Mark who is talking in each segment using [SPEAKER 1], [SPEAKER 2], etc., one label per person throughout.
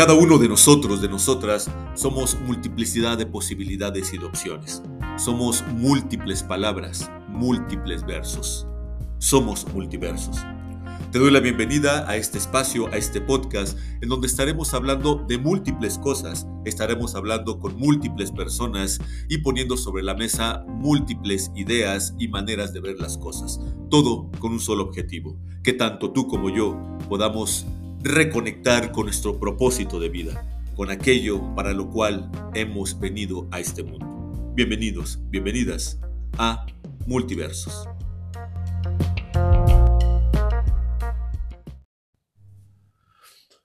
[SPEAKER 1] Cada uno de nosotros, de nosotras, somos multiplicidad de posibilidades y de opciones. Somos múltiples palabras, múltiples versos. Somos multiversos. Te doy la bienvenida a este espacio, a este podcast, en donde estaremos hablando de múltiples cosas, estaremos hablando con múltiples personas y poniendo sobre la mesa múltiples ideas y maneras de ver las cosas. Todo con un solo objetivo, que tanto tú como yo podamos reconectar con nuestro propósito de vida, con aquello para lo cual hemos venido a este mundo. Bienvenidos, bienvenidas a Multiversos.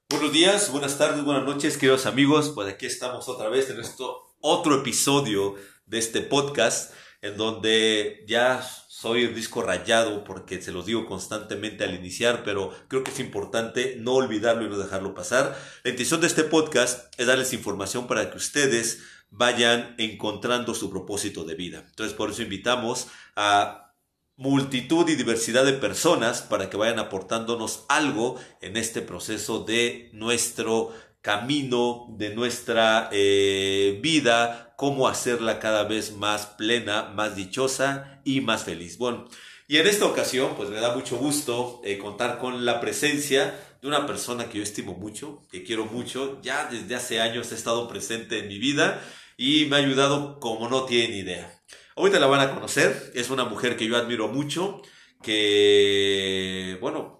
[SPEAKER 1] Buenos días, buenas tardes, buenas noches, queridos amigos. Pues aquí estamos otra vez en nuestro otro episodio de este podcast, en donde ya soy un disco rayado porque se los digo constantemente al iniciar, pero creo que es importante no olvidarlo y no dejarlo pasar. La intención de este podcast es darles información para que ustedes vayan encontrando su propósito de vida. Entonces, por eso invitamos a multitud y diversidad de personas para que vayan aportándonos algo en este proceso de nuestro camino, de nuestra eh, vida, cómo hacerla cada vez más plena, más dichosa y más feliz. Bueno, y en esta ocasión, pues me da mucho gusto eh, contar con la presencia de una persona que yo estimo mucho, que quiero mucho, ya desde hace años ha estado presente en mi vida y me ha ayudado como no tienen idea. Ahorita la van a conocer, es una mujer que yo admiro mucho, que, bueno,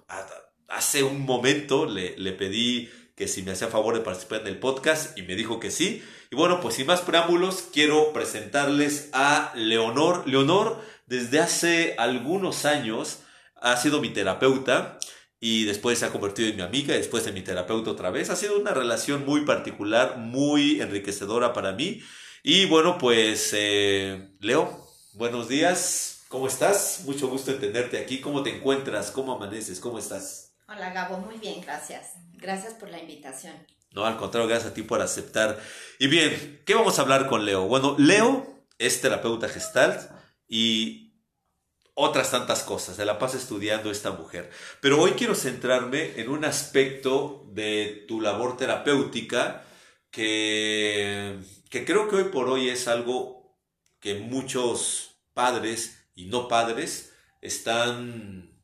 [SPEAKER 1] hace un momento le, le pedí que si me hacía favor de participar en el podcast y me dijo que sí. Y bueno, pues sin más preámbulos, quiero presentarles a Leonor. Leonor, desde hace algunos años, ha sido mi terapeuta y después se ha convertido en mi amiga, después en mi terapeuta otra vez. Ha sido una relación muy particular, muy enriquecedora para mí. Y bueno, pues eh, Leo, buenos días, ¿cómo estás? Mucho gusto en tenerte aquí. ¿Cómo te encuentras? ¿Cómo amaneces? ¿Cómo estás?
[SPEAKER 2] Hola Gabo, muy bien, gracias. Gracias por la invitación.
[SPEAKER 1] No, al contrario, gracias a ti por aceptar. Y bien, ¿qué vamos a hablar con Leo? Bueno, Leo es terapeuta gestalt y otras tantas cosas. Se la pasa estudiando esta mujer. Pero hoy quiero centrarme en un aspecto de tu labor terapéutica que, que creo que hoy por hoy es algo que muchos padres y no padres están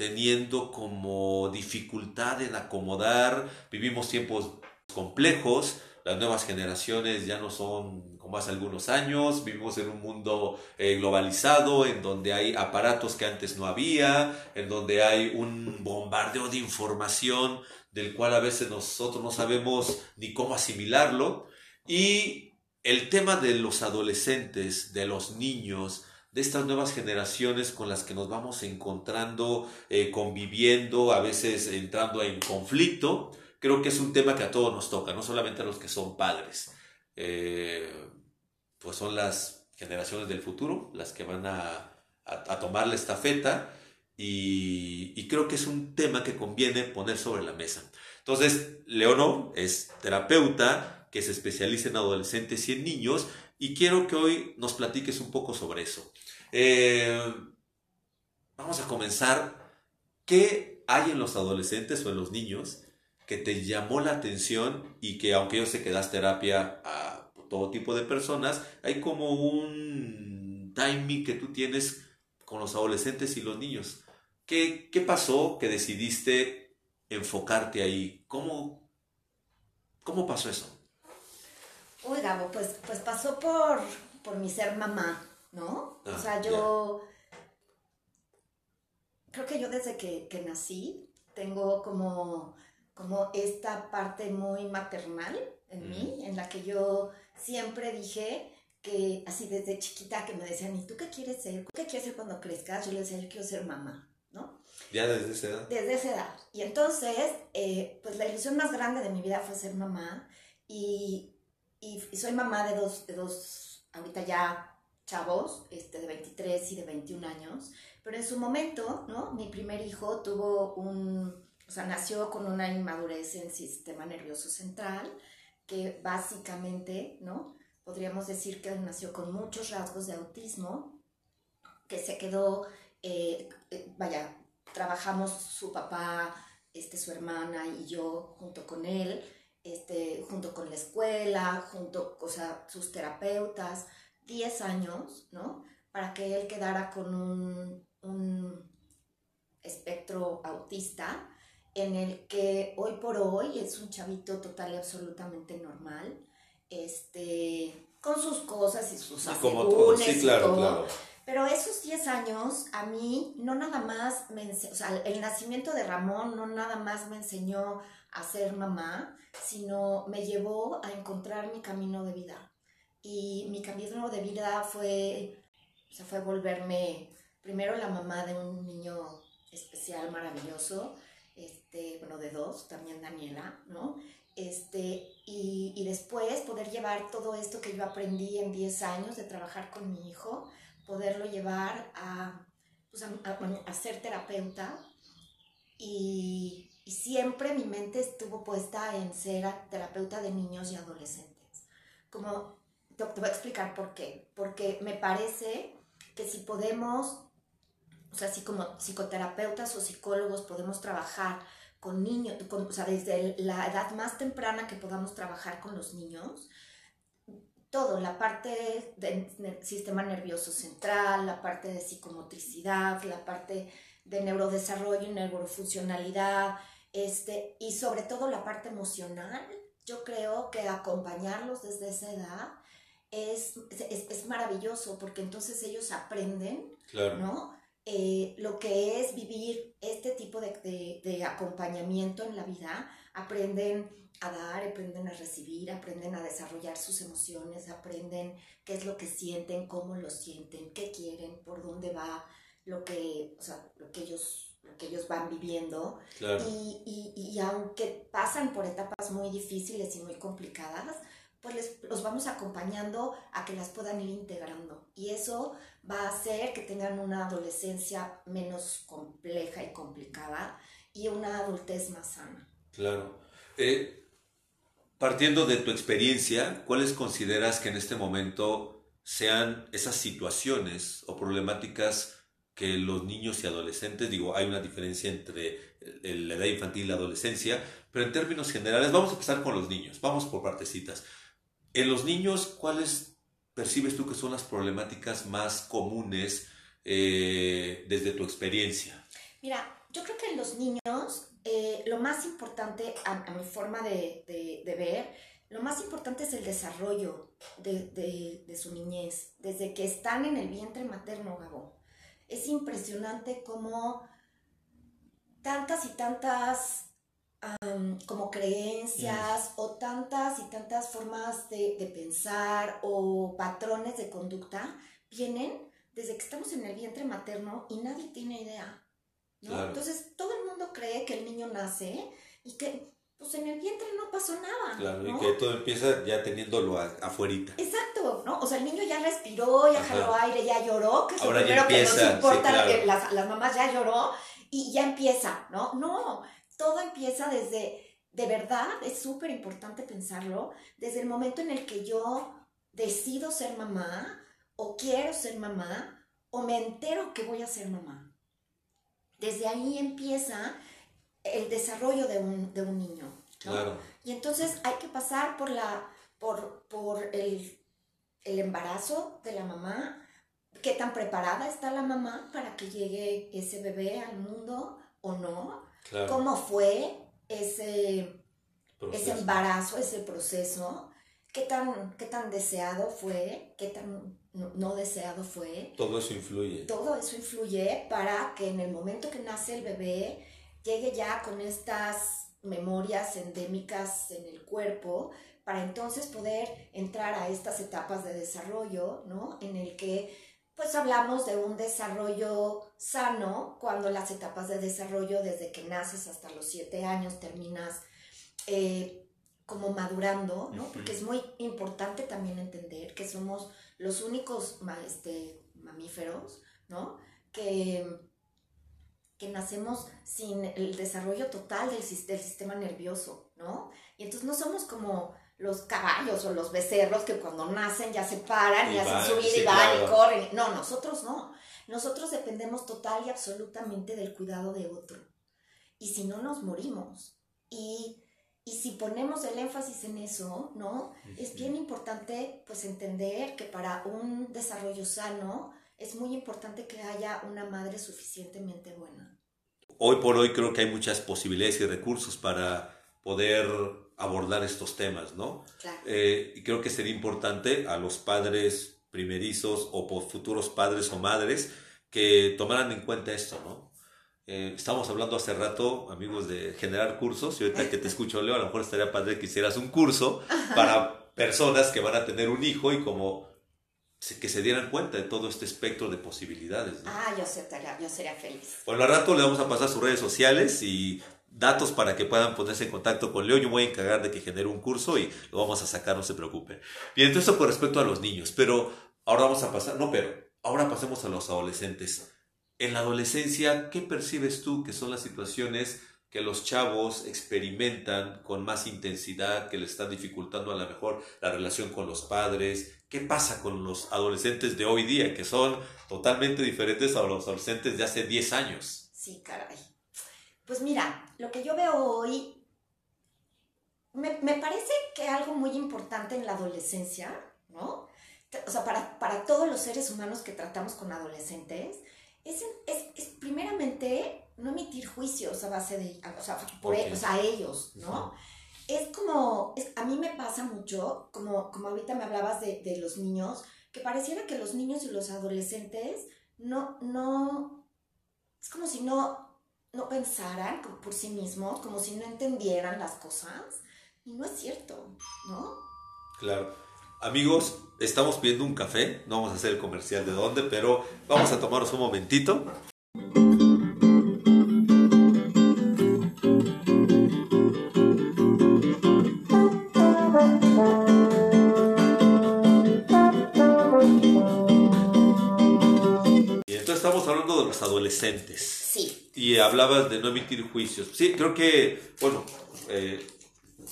[SPEAKER 1] teniendo como dificultad en acomodar, vivimos tiempos complejos, las nuevas generaciones ya no son como hace algunos años, vivimos en un mundo eh, globalizado, en donde hay aparatos que antes no había, en donde hay un bombardeo de información del cual a veces nosotros no sabemos ni cómo asimilarlo, y el tema de los adolescentes, de los niños, de estas nuevas generaciones con las que nos vamos encontrando, eh, conviviendo, a veces entrando en conflicto, creo que es un tema que a todos nos toca, no solamente a los que son padres. Eh, pues son las generaciones del futuro las que van a, tomar la estafeta y, y, creo que es un tema que conviene poner sobre la mesa. Entonces, Leonor es terapeuta que se especializa en adolescentes y en niños y quiero que hoy nos platiques un poco sobre eso. Eh, vamos a comenzar. ¿Qué hay en los adolescentes o en los niños que te llamó la atención y que aunque yo sé que das terapia a todo tipo de personas, hay como un timing que tú tienes con los adolescentes y los niños? ¿Qué, qué pasó que decidiste enfocarte ahí? ¿Cómo, cómo pasó eso?
[SPEAKER 2] Uy, pues, pues pasó por, por mi ser mamá, ¿no? o ah, sea, yo creo que yo desde que, nací tengo como, como esta parte muy maternal en mí, mm. en la que yo siempre dije que así desde chiquita que me decían, ¿y tú qué quieres ser? ¿Qué quieres ser cuando crezcas? Yo le decía, yo quiero ser mamá, ¿no?
[SPEAKER 1] Ya desde esa edad.
[SPEAKER 2] Desde esa edad. Y entonces, eh, pues la ilusión más grande de mi vida fue ser mamá y y, soy mamá de dos, de dos, ahorita ya chavos, este, de 23 y de 21 años, pero en su momento, ¿no? Mi primer hijo tuvo un, o sea, nació con una inmadurez en sistema nervioso central, que básicamente, ¿no? Podríamos decir que nació con muchos rasgos de autismo, que se quedó, eh, eh, vaya, trabajamos su papá, este, su hermana y yo junto con él, este, junto con la escuela, junto, o sea, sus terapeutas, 10 años, ¿no? Para que él quedara con un, un espectro autista en el que hoy por hoy es un chavito total y absolutamente normal, este, con sus cosas y sus
[SPEAKER 1] Sí, como todo. Sí,
[SPEAKER 2] y
[SPEAKER 1] claro,
[SPEAKER 2] todo.
[SPEAKER 1] claro.
[SPEAKER 2] Pero esos 10 años a mí no nada más me o sea, el nacimiento de Ramón no nada más me enseñó a ser mamá, sino me llevó a encontrar mi camino de vida. Y mi camino de vida fue, o sea, fue volverme primero la mamá de un niño especial, maravilloso, este, bueno, de dos, también Daniela, ¿no? Este, y, y después poder llevar todo esto que yo aprendí en 10 años de trabajar con mi hijo, poderlo llevar a, pues, a, a- a ser terapeuta y, y siempre mi mente estuvo puesta en ser terapeuta de niños y adolescentes. Como te, voy a explicar por qué. Porque me parece que si podemos, o sea, si como psicoterapeutas o psicólogos podemos trabajar con niños, o sea, desde la edad más temprana que podamos trabajar con los niños, todo, la parte del sistema nervioso central, la parte de psicomotricidad, la parte de neurodesarrollo y neurofuncionalidad, este, y sobre todo la parte emocional, yo creo que acompañarlos desde esa edad es, es, es maravilloso porque entonces ellos aprenden
[SPEAKER 1] Claro.
[SPEAKER 2] ¿no? Eh, lo que es vivir este tipo de, de- de acompañamiento en la vida, aprenden a dar, aprenden a recibir, aprenden a desarrollar sus emociones, aprenden qué es lo que sienten, cómo lo sienten, qué quieren, por dónde va lo que, o sea, lo que ellos, lo que ellos van viviendo.
[SPEAKER 1] Claro.
[SPEAKER 2] Y, y- y aunque pasan por etapas muy difíciles y muy complicadas, pues les- los vamos acompañando a que las puedan ir integrando. Y eso va a hacer que tengan una adolescencia menos compleja y complicada y una adultez más sana.
[SPEAKER 1] Claro. Eh, partiendo de tu experiencia, ¿cuáles consideras que en este momento sean esas situaciones o problemáticas que los niños y adolescentes, digo, hay una diferencia entre el- la edad infantil y la adolescencia, pero en términos generales, vamos a empezar con los niños, vamos por partecitas. En los niños, ¿cuáles percibes tú que son las problemáticas más comunes eh, desde tu experiencia?
[SPEAKER 2] Mira, yo creo que en los niños eh, lo más importante, a, mi forma de, ver, lo más importante es el desarrollo de, de- de su niñez, desde que están en el vientre materno, Gabo. Es impresionante cómo tantas y tantas am, como creencias o tantas y tantas formas de, de pensar o patrones de conducta vienen desde que estamos en el vientre materno y nadie tiene idea. ¿no?
[SPEAKER 1] Claro.
[SPEAKER 2] Entonces todo el mundo cree que el niño nace y que pues en el vientre no pasó nada.
[SPEAKER 1] Claro, y
[SPEAKER 2] ¿no?
[SPEAKER 1] que todo empieza ya teniéndolo afuerita.
[SPEAKER 2] Exacto, ¿no? O sea, el niño ya respiró, ya
[SPEAKER 1] Ajá.
[SPEAKER 2] jaló aire, ya lloró, que es
[SPEAKER 1] Ahora
[SPEAKER 2] lo
[SPEAKER 1] ya
[SPEAKER 2] primero que
[SPEAKER 1] empieza,
[SPEAKER 2] nos importa,
[SPEAKER 1] sí, claro.
[SPEAKER 2] que las, las mamás ya lloró y ya empieza, ¿no? No, todo empieza desde, de verdad, es súper importante pensarlo, desde el momento en el que yo decido ser mamá o quiero ser mamá o me entero que voy a ser mamá. Desde ahí empieza el desarrollo de un, de un niño. ¿no?
[SPEAKER 1] Claro.
[SPEAKER 2] Y entonces hay que pasar por, la, por, por el, el embarazo de la mamá, qué tan preparada está la mamá para que llegue ese bebé al mundo o no,
[SPEAKER 1] Claro.
[SPEAKER 2] cómo fue ese,
[SPEAKER 1] Proceso.
[SPEAKER 2] ese embarazo, ese proceso, qué tan, qué tan deseado fue, qué tan no, no deseado fue.
[SPEAKER 1] Todo eso influye.
[SPEAKER 2] Todo eso influye para que en el momento que nace el bebé llegue ya con estas memorias endémicas en el cuerpo para entonces poder entrar a estas etapas de desarrollo, ¿no? En el que pues hablamos de un desarrollo sano cuando las etapas de desarrollo desde que naces hasta los siete años terminas eh, como madurando, ¿no? Porque es muy importante también entender que somos los únicos este, mamíferos, ¿no? Que, que nacemos sin el desarrollo total del sistema nervioso, ¿no? Y entonces no somos como los caballos o los becerros que cuando nacen ya se paran y,
[SPEAKER 1] Y
[SPEAKER 2] hacen
[SPEAKER 1] van,
[SPEAKER 2] su vida
[SPEAKER 1] sí,
[SPEAKER 2] y van y corren. No, nosotros no. Nosotros dependemos total y absolutamente del cuidado de otro. Y si no, nos morimos. Y Y si ponemos el énfasis en eso, ¿no? Es bien importante pues entender que para un desarrollo sano es muy importante que haya una madre suficientemente buena.
[SPEAKER 1] Hoy por hoy creo que hay muchas posibilidades y recursos para poder abordar estos temas, ¿no?
[SPEAKER 2] Claro.
[SPEAKER 1] Eh, y creo que sería importante a los padres primerizos o futuros padres o madres que tomaran en cuenta esto, ¿no? Eh, estamos hablando hace rato, amigos, de generar cursos y ahorita que te escucho, Leo, a lo mejor estaría padre que hicieras un curso para personas que van a tener un hijo y como que se dieran cuenta de todo este espectro de posibilidades. ¿no?
[SPEAKER 2] Ah, yo sería, yo sería feliz.
[SPEAKER 1] Bueno, al rato le vamos a pasar sus redes sociales y datos para que puedan ponerse en contacto con Leo. Yo voy a encargar de que genere un curso y lo vamos a sacar, no se preocupe. Bien, entonces eso con respecto a los niños, pero ahora vamos a pasar, no, pero ahora pasemos a los adolescentes. En la adolescencia, ¿qué percibes tú que son las situaciones que los chavos experimentan con más intensidad, que le están dificultando a lo mejor la relación con los padres? ¿Qué pasa con los adolescentes de hoy día, que son totalmente diferentes a los adolescentes de hace 10 años?
[SPEAKER 2] Sí, caray. Pues mira, lo que yo veo hoy, me, me parece que algo muy importante en la adolescencia, ¿no? O sea, para, para todos los seres humanos que tratamos con adolescentes, es, es, es, primeramente no emitir juicios a base de, o sea, por okay. ellos, a ellos, ¿no? Es como, es, a mí me pasa mucho, como, como ahorita me hablabas de, de, los niños, que pareciera que los niños y los adolescentes no, no, es como si no, no pensaran por sí mismos, como si no entendieran las cosas, y no es cierto, ¿no?
[SPEAKER 1] Claro. Amigos, estamos pidiendo un café, no vamos a hacer el comercial de dónde, pero vamos a tomarnos un momentito. Y entonces estamos hablando de los adolescentes.
[SPEAKER 2] Sí.
[SPEAKER 1] Y hablabas de no emitir juicios. Sí, creo que, bueno, eh,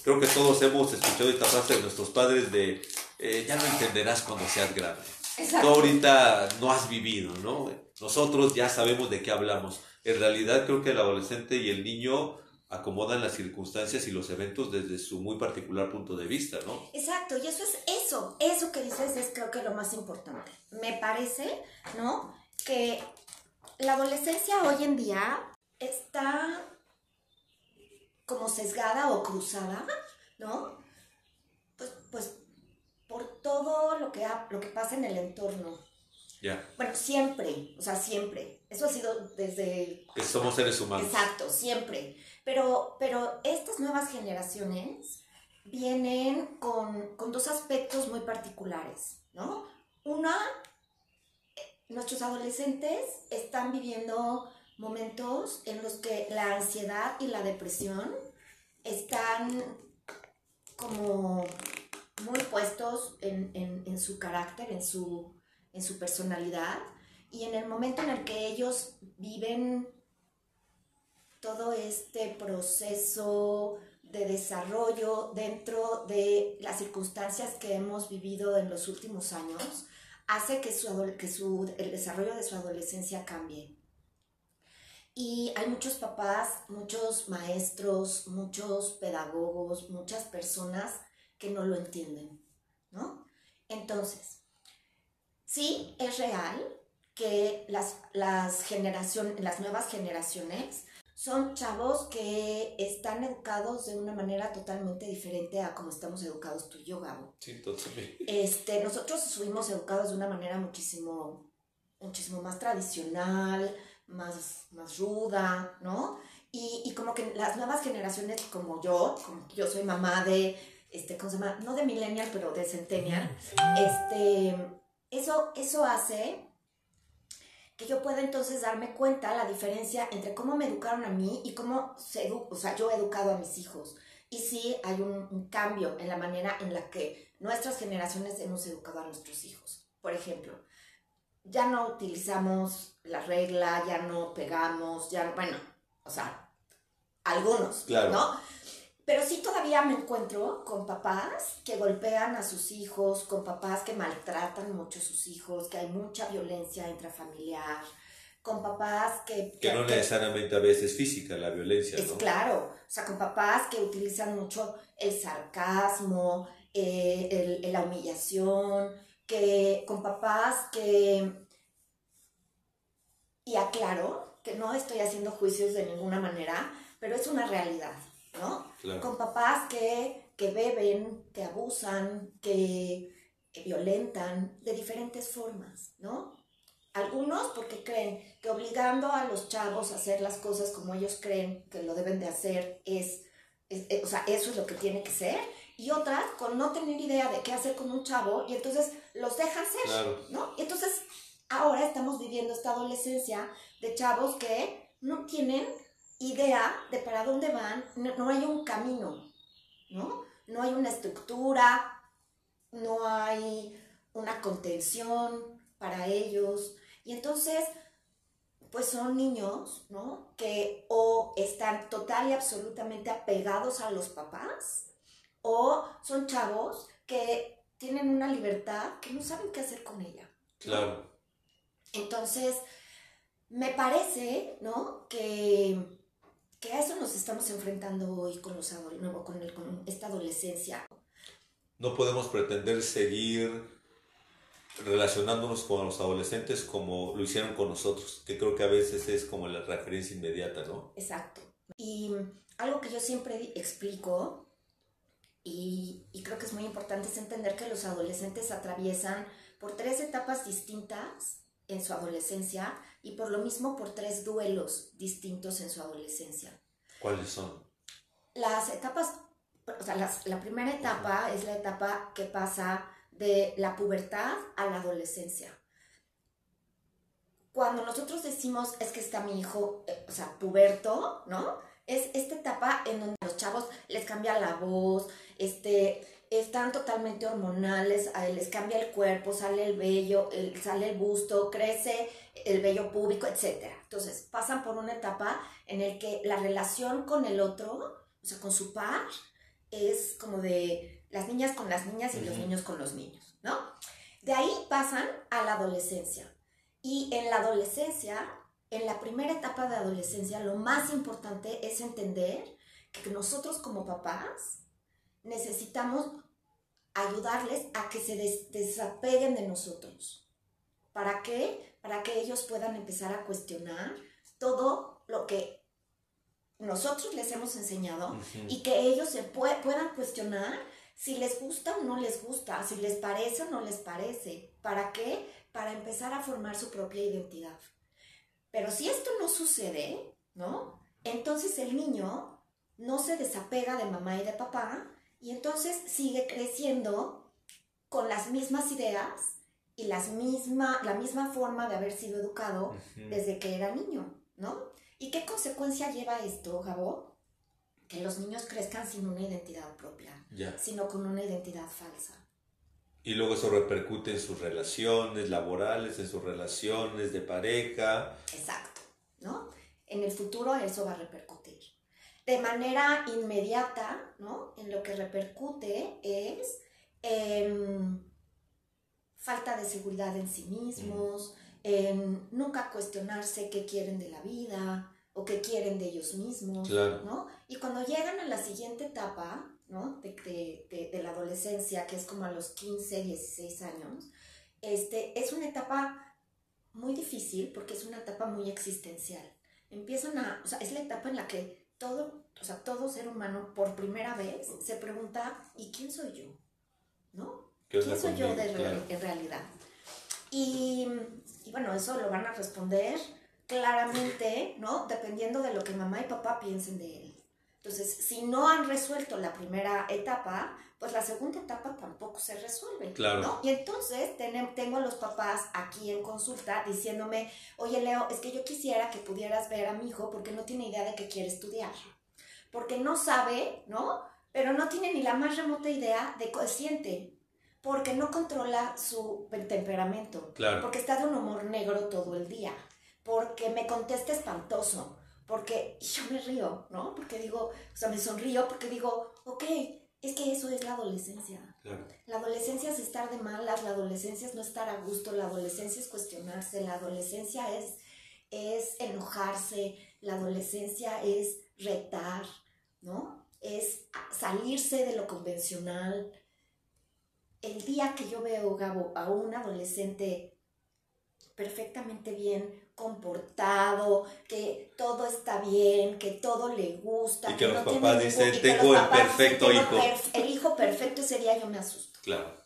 [SPEAKER 1] creo que todos hemos escuchado esta frase de nuestros padres de eh, ya no entenderás cuando seas grande.
[SPEAKER 2] Exacto.
[SPEAKER 1] Tú ahorita no has vivido, ¿no? Nosotros ya sabemos de qué hablamos. En realidad creo que el adolescente y el niño acomodan las circunstancias y los eventos desde su muy particular punto de vista, ¿no?
[SPEAKER 2] Exacto, y eso es eso, eso que dices es creo que lo más importante. Me parece, ¿no? Que la adolescencia hoy en día está como sesgada o cruzada, ¿no? Pues, pues por todo lo que, ha, lo que pasa en el entorno.
[SPEAKER 1] Ya. Yeah.
[SPEAKER 2] Bueno, siempre, o sea, siempre. Eso ha sido desde...
[SPEAKER 1] Que somos seres humanos.
[SPEAKER 2] Exacto, siempre. Pero, pero estas nuevas generaciones vienen con, con dos aspectos muy particulares, ¿no? Una, nuestros adolescentes están viviendo momentos en los que la ansiedad y la depresión están como muy puestos en, en, su carácter, en su, en su personalidad, y en el momento en el que ellos viven todo este proceso de desarrollo dentro de las circunstancias que hemos vivido en los últimos años, hace que, su, que su, el desarrollo de su adolescencia cambie. Y hay muchos papás, muchos maestros, muchos pedagogos, muchas personas que no lo entienden, ¿no? Entonces, sí es real que las, las, generación, las nuevas generaciones son chavos que están educados de una manera totalmente diferente a como estamos educados tú y yo, Gabo.
[SPEAKER 1] Sí, totalmente.
[SPEAKER 2] Este, nosotros fuimos educados de una manera muchísimo, muchísimo más tradicional, más, más ruda, ¿no? Y, y como que las nuevas generaciones como yo, como yo soy mamá de este, ¿cómo se llama? No de millennial, pero de centennial, este, eso, eso hace que yo pueda entonces darme cuenta la diferencia entre cómo me educaron a mí y cómo se o sea, yo he educado a mis hijos. Y sí hay un, un, cambio en la manera en la que nuestras generaciones hemos educado a nuestros hijos. Por ejemplo, ya no utilizamos la regla, ya no pegamos, ya, bueno, o sea, algunos,
[SPEAKER 1] claro.
[SPEAKER 2] ¿no? Pero sí todavía me encuentro con papás que golpean a sus hijos, con papás que maltratan mucho a sus hijos, que hay mucha violencia intrafamiliar, con papás que...
[SPEAKER 1] Que no necesariamente a veces física, la violencia,
[SPEAKER 2] es claro, o sea, con papás que utilizan mucho el sarcasmo, eh, la humillación, que con papás que... Y aclaro que no estoy haciendo juicios de ninguna manera, pero es una realidad, ¿no? Con papás que, que beben, que abusan, que, que violentan de diferentes formas, ¿no? Algunos porque creen que obligando a los chavos a hacer las cosas como ellos creen que lo deben de hacer es, o sea, eso es lo que tiene que ser. Y otras con no tener idea de qué hacer con un chavo y entonces los dejan ser, ¿no? Y entonces ahora estamos viviendo esta adolescencia de chavos que no tienen idea de para dónde van, no, no hay un camino, ¿no? No hay una estructura, no hay una contención para ellos, y entonces, pues son niños, ¿no? Que o están total y absolutamente apegados a los papás, o son chavos que tienen una libertad que no saben qué hacer con ella.
[SPEAKER 1] Claro.
[SPEAKER 2] Entonces, me parece, ¿no? Que, que a eso nos estamos enfrentando hoy con, los, con, el, con esta adolescencia.
[SPEAKER 1] No podemos pretender seguir relacionándonos con los adolescentes como lo hicieron con nosotros, que creo que a veces es como la referencia inmediata, ¿no?
[SPEAKER 2] Exacto. Y algo que yo siempre explico, y, y creo que es muy importante, es entender que los adolescentes atraviesan por tres etapas distintas en su adolescencia y por lo mismo por tres duelos distintos en su adolescencia.
[SPEAKER 1] ¿Cuáles son?
[SPEAKER 2] Las etapas, o sea, las, la primera etapa es la etapa que pasa de la pubertad a la adolescencia. Cuando nosotros decimos es que está mi hijo, eh, o sea, puberto, ¿no? Es esta etapa en donde a los chavos les cambia la voz, este, están totalmente hormonales, les cambia el cuerpo, sale el vello, sale el busto, crece el vello público, etc. Entonces, pasan por una etapa en la que la relación con el otro, o sea, con su par, es como de las niñas con las niñas y los niños con los niños, ¿no? De ahí pasan a la adolescencia. Y en la adolescencia, en la primera etapa de adolescencia, lo más importante es entender que nosotros como papás necesitamos ayudarles a que se desapeguen de nosotros. ¿Para qué? Para que ellos puedan empezar a cuestionar todo lo que nosotros les hemos enseñado y que ellos se puedan cuestionar si les gusta o no les gusta, si les parece o no les parece. ¿Para qué? Para empezar a formar su propia identidad. Pero si esto no sucede, ¿no? Entonces el niño no se desapega de mamá y de papá y entonces sigue creciendo con las mismas ideas y las misma, la misma forma de haber sido educado desde que era niño, ¿no? ¿Y qué consecuencia lleva esto, Gabo? que los niños crezcan sin una identidad propia, sino con una identidad falsa.
[SPEAKER 1] Y luego eso repercute en sus relaciones laborales, en sus relaciones de pareja.
[SPEAKER 2] Exacto, ¿no? En el futuro eso va a repercutir. De manera inmediata, ¿no? En lo que repercute es en falta de seguridad en sí mismos, en nunca cuestionarse qué quieren de la vida, o qué quieren de ellos mismos, ¿no? Y cuando llegan a la siguiente etapa, ¿no? De, de, de, la adolescencia, que es como a los 15, 16 años, este, es una etapa muy difícil porque es una etapa muy existencial. Empiezan a, o sea, es la etapa en la que todo, o sea, todo ser humano por primera vez se pregunta, ¿y quién soy yo? ¿No? ¿Quién soy yo de, en realidad? Y, y bueno, eso lo van a responder claramente, ¿no? Dependiendo de lo que mamá y papá piensen de él. Entonces, si no han resuelto la primera etapa, pues la segunda etapa tampoco se resuelve. Claro. ¿no? Y entonces tengo a los papás aquí en consulta diciéndome, oye Leo, es que yo quisiera que pudieras ver a mi hijo porque no tiene idea de que quiere estudiar. Porque no sabe, ¿no? Pero no tiene ni la más remota idea de qué siente. Porque no controla su temperamento. Claro. Porque está de un humor negro todo el día porque me contesta espantoso, porque yo me río, ¿no? Porque digo, o sea, me sonrío porque digo, ok, es que eso es la adolescencia. La adolescencia es estar de malas, la adolescencia es no estar a gusto, la adolescencia es cuestionarse, la adolescencia es, es enojarse, la adolescencia es retar, ¿no? Es salirse de lo convencional. El día que yo veo, Gabo, a un adolescente perfectamente bien comportado, que todo está bien, que todo le gusta.
[SPEAKER 1] Y que, los papás dicen, tengo el perfecto hijo.
[SPEAKER 2] El hijo perfecto ese día yo me asusto.
[SPEAKER 1] Claro.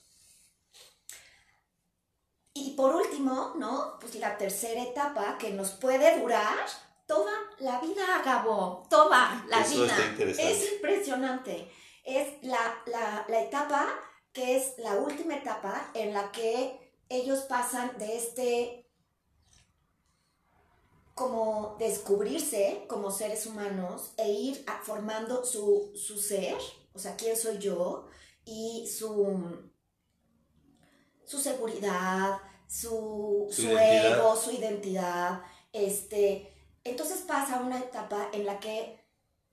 [SPEAKER 2] Y por último, ¿no? Pues la tercera etapa que nos puede durar toda la vida, Gabo, toda la
[SPEAKER 1] Eso
[SPEAKER 2] vida. Es impresionante. Es la, la, la etapa que es la última etapa en la que ellos pasan de este como descubrirse como seres humanos e ir formando su, su ser, o sea, quién soy yo, y su, su seguridad, su,
[SPEAKER 1] Su
[SPEAKER 2] ego, su identidad. Este, entonces pasa una etapa en la que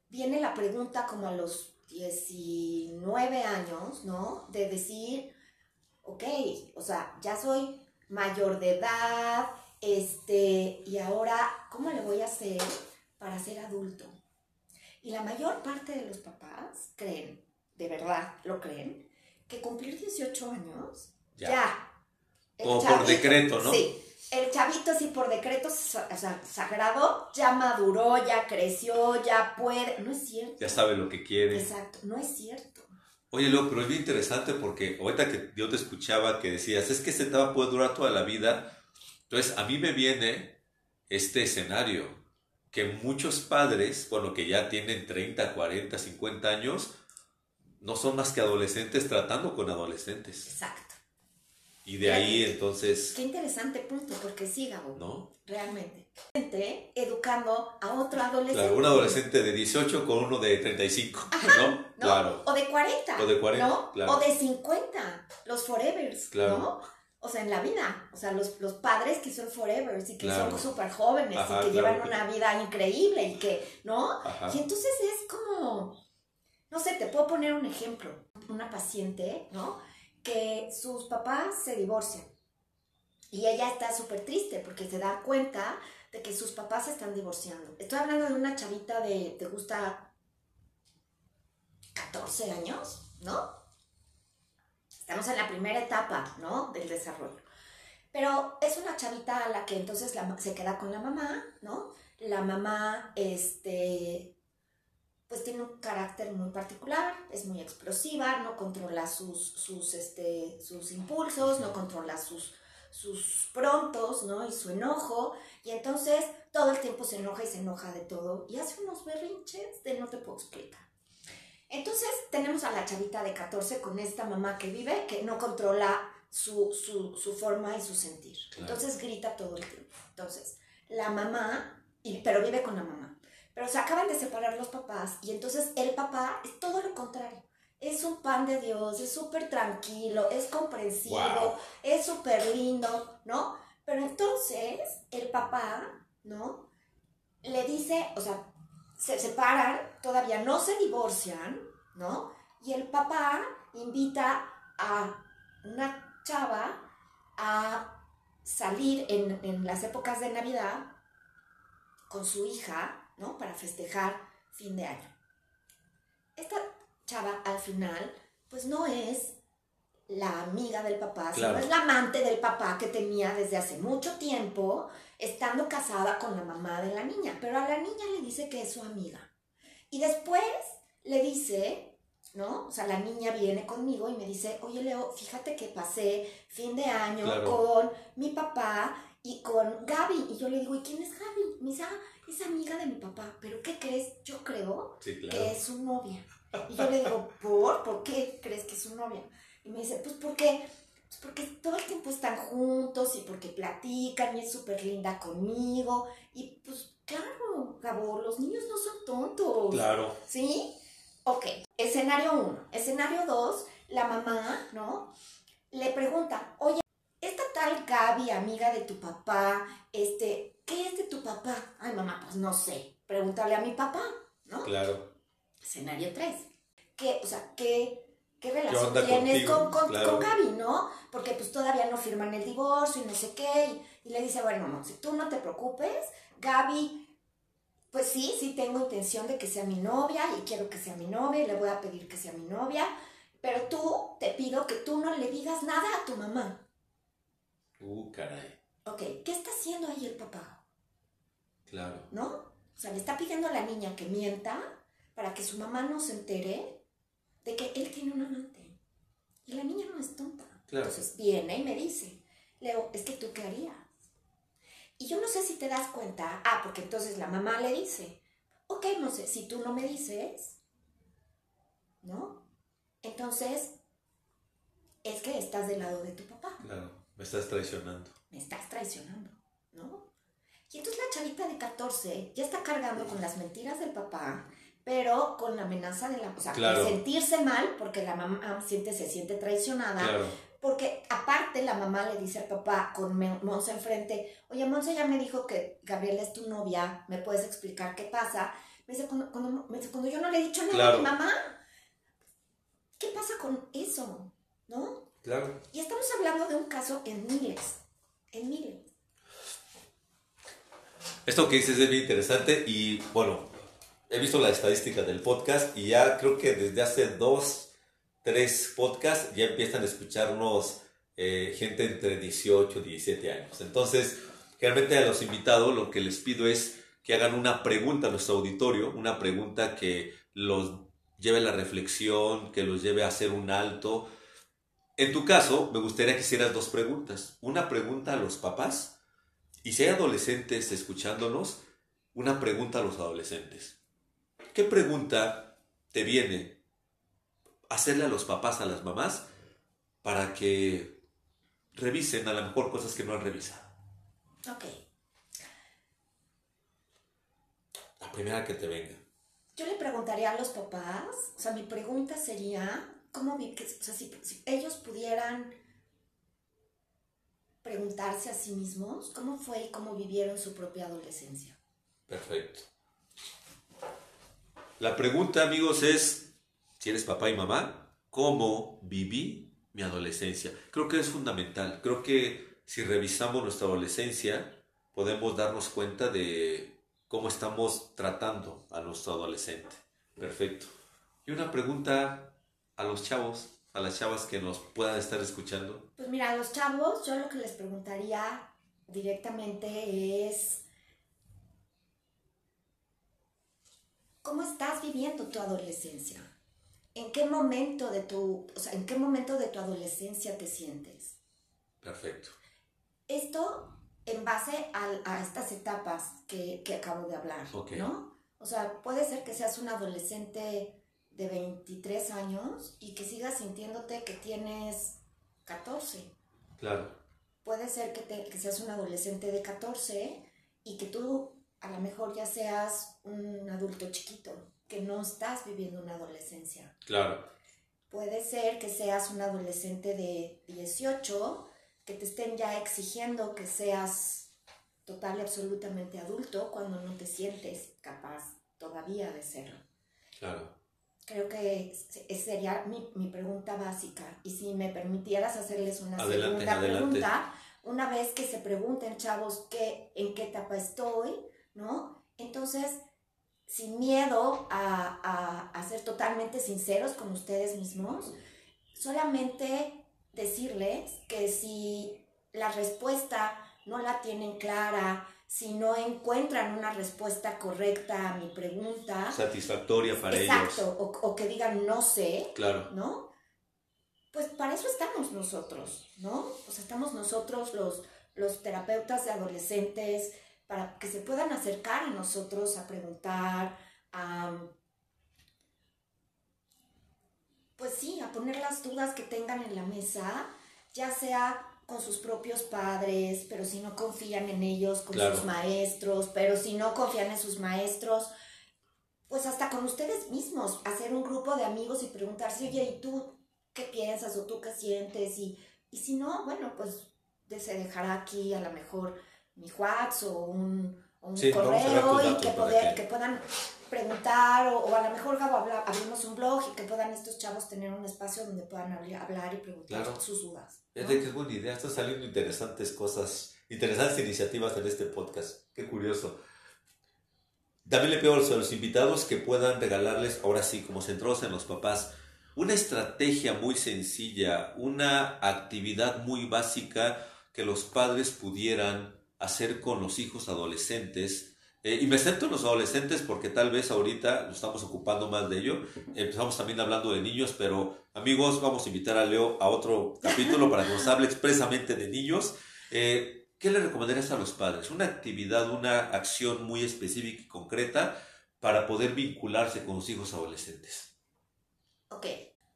[SPEAKER 2] viene la pregunta como a los 19 años, ¿no? De decir, ok, o sea, ya soy mayor de edad, este, y ahora, ¿cómo le voy a hacer para ser adulto? Y la mayor parte de los papás creen, de verdad lo creen, que cumplir 18 años,
[SPEAKER 1] Ya.
[SPEAKER 2] ya.
[SPEAKER 1] Como por decreto, ¿no?
[SPEAKER 2] Sí, el chavito sí por decreto o sea, sagrado ya maduró, ya creció, ya puede. No es cierto.
[SPEAKER 1] Ya sabe lo que quiere.
[SPEAKER 2] Exacto, no es cierto.
[SPEAKER 1] Oye, Leo, pero es bien interesante porque ahorita que yo te escuchaba que decías, es que esta etapa puede durar toda la vida. Entonces, a mí me viene este escenario, que muchos padres, bueno, que ya tienen 30, 40, 50 años, no son más que adolescentes tratando con adolescentes.
[SPEAKER 2] Exacto.
[SPEAKER 1] Y de ahí entonces,
[SPEAKER 2] Qué interesante punto, porque sí, Gabo,
[SPEAKER 1] ¿no?
[SPEAKER 2] realmente. Gente Educando a otro adolescente.
[SPEAKER 1] Claro, un adolescente de 18 con uno de 35, ¿no?
[SPEAKER 2] ¿no?
[SPEAKER 1] Claro.
[SPEAKER 2] O de 40.
[SPEAKER 1] O de 40,
[SPEAKER 2] ¿no?
[SPEAKER 1] claro.
[SPEAKER 2] O de 50. Los forevers,
[SPEAKER 1] Claro.
[SPEAKER 2] ¿no? O sea, en la vida. O sea, los, los padres que son forevers y que
[SPEAKER 1] Claro.
[SPEAKER 2] son súper jóvenes
[SPEAKER 1] Ajá,
[SPEAKER 2] y que
[SPEAKER 1] claro
[SPEAKER 2] llevan una vida increíble y que, ¿no?
[SPEAKER 1] Ajá.
[SPEAKER 2] Y entonces es como, no sé, te puedo poner un ejemplo. Una paciente, ¿no? Que sus papás se divorcian. Y ella está súper triste porque se da cuenta de que sus papás se están divorciando. Estoy hablando de una chavita de, ¿te gusta 14 años? ¿No? Estamos en la primera etapa, ¿no? Del desarrollo. Pero es una chavita a la que entonces se queda con la mamá, ¿no? La mamá, este, pues tiene un carácter muy particular, es muy explosiva, no controla sus, sus, este, sus impulsos, no controla sus, sus prontos, ¿no? Y su enojo, y entonces todo el tiempo se enoja y se enoja de todo, y hace unos berrinches de no te puedo explicar. Entonces tenemos a la chavita de 14 con esta mamá que vive, que no controla su, su, su forma y su sentir.
[SPEAKER 1] Claro.
[SPEAKER 2] Entonces grita todo el tiempo. Entonces, la mamá, y, pero vive con la mamá. Pero se acaban de separar los papás y entonces el papá es todo lo contrario. Es un pan de Dios, es súper tranquilo, es comprensivo,
[SPEAKER 1] Wow.
[SPEAKER 2] es súper lindo, ¿no? Pero entonces el papá, ¿no? Le dice, o sea, se separan, todavía no se divorcian, ¿no? Y el papá invita a una chava a salir en, en las épocas de Navidad con su hija, ¿no? Para festejar fin de año. Esta chava al final, pues no es la amiga del papá,
[SPEAKER 1] Claro.
[SPEAKER 2] sino es la amante del papá que tenía desde hace mucho tiempo, estando casada con la mamá de la niña. Pero a la niña le dice que es su amiga. Y después le dice, ¿no? O sea, la niña viene conmigo y me dice, oye Leo, fíjate que pasé fin de año
[SPEAKER 1] Claro.
[SPEAKER 2] con mi papá y con Gaby. Y yo le digo, ¿y quién es Gaby? Me dice, ah, es amiga de mi papá. ¿Pero qué crees? Yo creo
[SPEAKER 1] Sí,
[SPEAKER 2] que es su novia. Y yo le digo, ¿por? ¿Por qué crees que es su novia? Y me dice, pues porque, pues porque todo el tiempo están juntos y porque platican y es súper linda conmigo. Y pues claro, Gabo, los niños no son tontos.
[SPEAKER 1] Claro.
[SPEAKER 2] ¿Sí? Ok, escenario 1. Escenario 2, la mamá, ¿no? Le pregunta, oye, esta tal Gaby, amiga de tu papá, este, ¿qué es de tu papá? Ay, mamá, pues no sé. Pregúntale a mi papá, ¿no?
[SPEAKER 1] Claro.
[SPEAKER 2] Escenario 3. ¿Qué, o sea, qué, ¿qué relación tienes
[SPEAKER 1] contigo?
[SPEAKER 2] con, con,
[SPEAKER 1] Claro.
[SPEAKER 2] con Gaby, no? Porque pues todavía no firman el divorcio y no sé qué. Y, y le dice, bueno, no, si tú no te preocupes, Gaby, pues sí, sí tengo intención de que sea mi novia y quiero que sea mi novia y le voy a pedir que sea mi novia. Pero tú, te pido que tú no le digas nada a tu mamá.
[SPEAKER 1] Uh, caray.
[SPEAKER 2] Ok, ¿qué está haciendo ahí el papá?
[SPEAKER 1] Claro.
[SPEAKER 2] ¿No? O sea, le está pidiendo a la niña que mienta para que su mamá no se entere de que él tiene un amante. Y la niña no es tonta.
[SPEAKER 1] Claro.
[SPEAKER 2] Entonces viene y me dice, Leo, es que tú qué harías. Y yo no sé si te das cuenta, ah, porque entonces la mamá le dice, ok, no sé, si tú no me dices, ¿no? Entonces, es que estás del lado de tu papá
[SPEAKER 1] Claro. Me estás traicionando.
[SPEAKER 2] me estás traicionando, ¿no? Y entonces la chavita de 14 ya está cargando con las mentiras del papá, pero con la amenaza de la, o sea,
[SPEAKER 1] Claro.
[SPEAKER 2] de sentirse mal porque la mamá siente, se siente traicionada,
[SPEAKER 1] Claro.
[SPEAKER 2] Porque aparte la mamá le dice al papá con Monse enfrente, oye, Monse ya me dijo que Gabriela es tu novia, ¿me puedes explicar qué pasa? Me dice, cuando, cuando- me dice, cuando yo no le he dicho nada
[SPEAKER 1] Claro.
[SPEAKER 2] a mi mamá, ¿qué pasa con eso? ¿No?
[SPEAKER 1] Claro.
[SPEAKER 2] Y estamos hablando de un caso en miles, en miles.
[SPEAKER 1] Esto que dices es bien interesante y bueno, he visto la estadística del podcast y ya creo que desde hace dos, tres podcasts ya empiezan a escucharnos eh, gente entre 18 y 17 años. Entonces, generalmente a los invitados lo que les pido es que hagan una pregunta a nuestro auditorio, una pregunta que los lleve a la reflexión, que los lleve a hacer un alto. En tu caso, me gustaría que hicieras dos preguntas. Una pregunta a los papás y si hay adolescentes escuchándonos, una pregunta a los adolescentes. ¿Qué pregunta te viene hacerle a los papás, a las mamás, para que revisen a lo mejor cosas que no han revisado?
[SPEAKER 2] Ok.
[SPEAKER 1] La primera que te venga.
[SPEAKER 2] Yo le preguntaría a los papás, o sea, mi pregunta sería, ¿cómo vi que, o sea, si, si ellos pudieran preguntarse a sí mismos cómo fue y cómo vivieron su propia adolescencia?
[SPEAKER 1] Perfecto. La pregunta, amigos, es, si eres papá y mamá, ¿cómo viví mi adolescencia? Creo que es fundamental. Creo que si revisamos nuestra adolescencia, podemos darnos cuenta de cómo estamos tratando a nuestro adolescente. Perfecto. Y una pregunta a los chavos, a las chavas que nos puedan estar escuchando.
[SPEAKER 2] Pues mira, a los chavos, yo lo que les preguntaría directamente es, ¿cómo estás viviendo tu adolescencia? ¿En qué momento de tu, o sea, en qué momento de tu adolescencia te sientes?
[SPEAKER 1] Perfecto.
[SPEAKER 2] Esto en base a, estas etapas que, que acabo de hablar,
[SPEAKER 1] Ok.
[SPEAKER 2] ¿no? O sea, puede ser que seas un adolescente de 23 años y que sigas sintiéndote que tienes 14.
[SPEAKER 1] Claro.
[SPEAKER 2] Puede ser que, te- que seas un adolescente de 14 y que tú a lo mejor ya seas un adulto chiquito, que no estás viviendo una adolescencia.
[SPEAKER 1] Claro.
[SPEAKER 2] Puede ser que seas un adolescente de 18, que te estén ya exigiendo que seas total y absolutamente adulto cuando no te sientes capaz todavía de serlo.
[SPEAKER 1] Claro.
[SPEAKER 2] Creo que se- sería mi, mi pregunta básica. Y si me permitieras hacerles una
[SPEAKER 1] Adelante,
[SPEAKER 2] segunda
[SPEAKER 1] adelante.
[SPEAKER 2] pregunta, una vez que se pregunten, chavos, qué, en qué etapa estoy, ¿no? Entonces, sin miedo a, a- a ser totalmente sinceros con ustedes mismos, solamente decirles que si la respuesta no la tienen clara, si no encuentran una respuesta correcta a mi pregunta,
[SPEAKER 1] Satisfactoria para
[SPEAKER 2] exacto,
[SPEAKER 1] ellos.
[SPEAKER 2] o, o que digan no sé,
[SPEAKER 1] Claro.
[SPEAKER 2] ¿no? Pues para eso estamos nosotros, ¿no? O sea, estamos nosotros los, los terapeutas de adolescentes para que se puedan acercar a nosotros a preguntar, a, pues sí, a poner las dudas que tengan en la mesa, ya sea con sus propios padres, pero si no confían en ellos, con
[SPEAKER 1] Claro.
[SPEAKER 2] sus maestros, pero si no confían en sus maestros, pues hasta con ustedes mismos, hacer un grupo de amigos y preguntarse, oye, ¿y tú qué piensas o tú qué sientes? Y, y si no, bueno, pues se dejará aquí a lo mejor mi WhatsApp o un,
[SPEAKER 1] Sí,
[SPEAKER 2] correo y que,
[SPEAKER 1] para
[SPEAKER 2] poder-
[SPEAKER 1] que-
[SPEAKER 2] que puedan preguntar o, a lo mejor Gabo, abrimos un blog y que puedan estos chavos tener un espacio donde puedan hablar y preguntar sus dudas.
[SPEAKER 1] Es de que es buena idea, están saliendo interesantes cosas, interesantes iniciativas en este podcast. Qué curioso. También le pido a los invitados que puedan regalarles, ahora sí, como centrados en los papás, una estrategia muy sencilla, una actividad muy básica que los padres pudieran hacer con los hijos adolescentes. Eh, y me centro en los adolescentes porque tal vez ahorita nos estamos ocupando más de ello. Empezamos también hablando de niños, pero amigos, vamos a invitar a Leo a otro capítulo para que nos hable expresamente de niños. Eh, ¿Qué le recomendarías a los padres? Una actividad, una acción muy específica y concreta para poder vincularse con los hijos adolescentes.
[SPEAKER 2] Ok,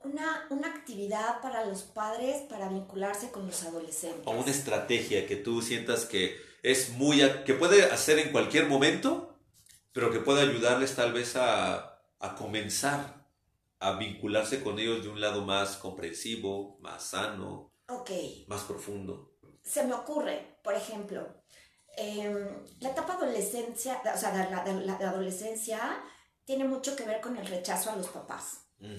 [SPEAKER 2] una, una, actividad para los padres para vincularse con los adolescentes.
[SPEAKER 1] O una estrategia que tú sientas que es muy, que puede hacer en cualquier momento, pero que puede ayudarles tal vez a, a comenzar a vincularse con ellos de un lado más comprensivo, más sano,
[SPEAKER 2] okay.
[SPEAKER 1] más profundo.
[SPEAKER 2] Se me ocurre, por ejemplo, em, la etapa adolescencia, o sea, la, la, adolescencia tiene mucho que ver con el rechazo a los papás. Mm.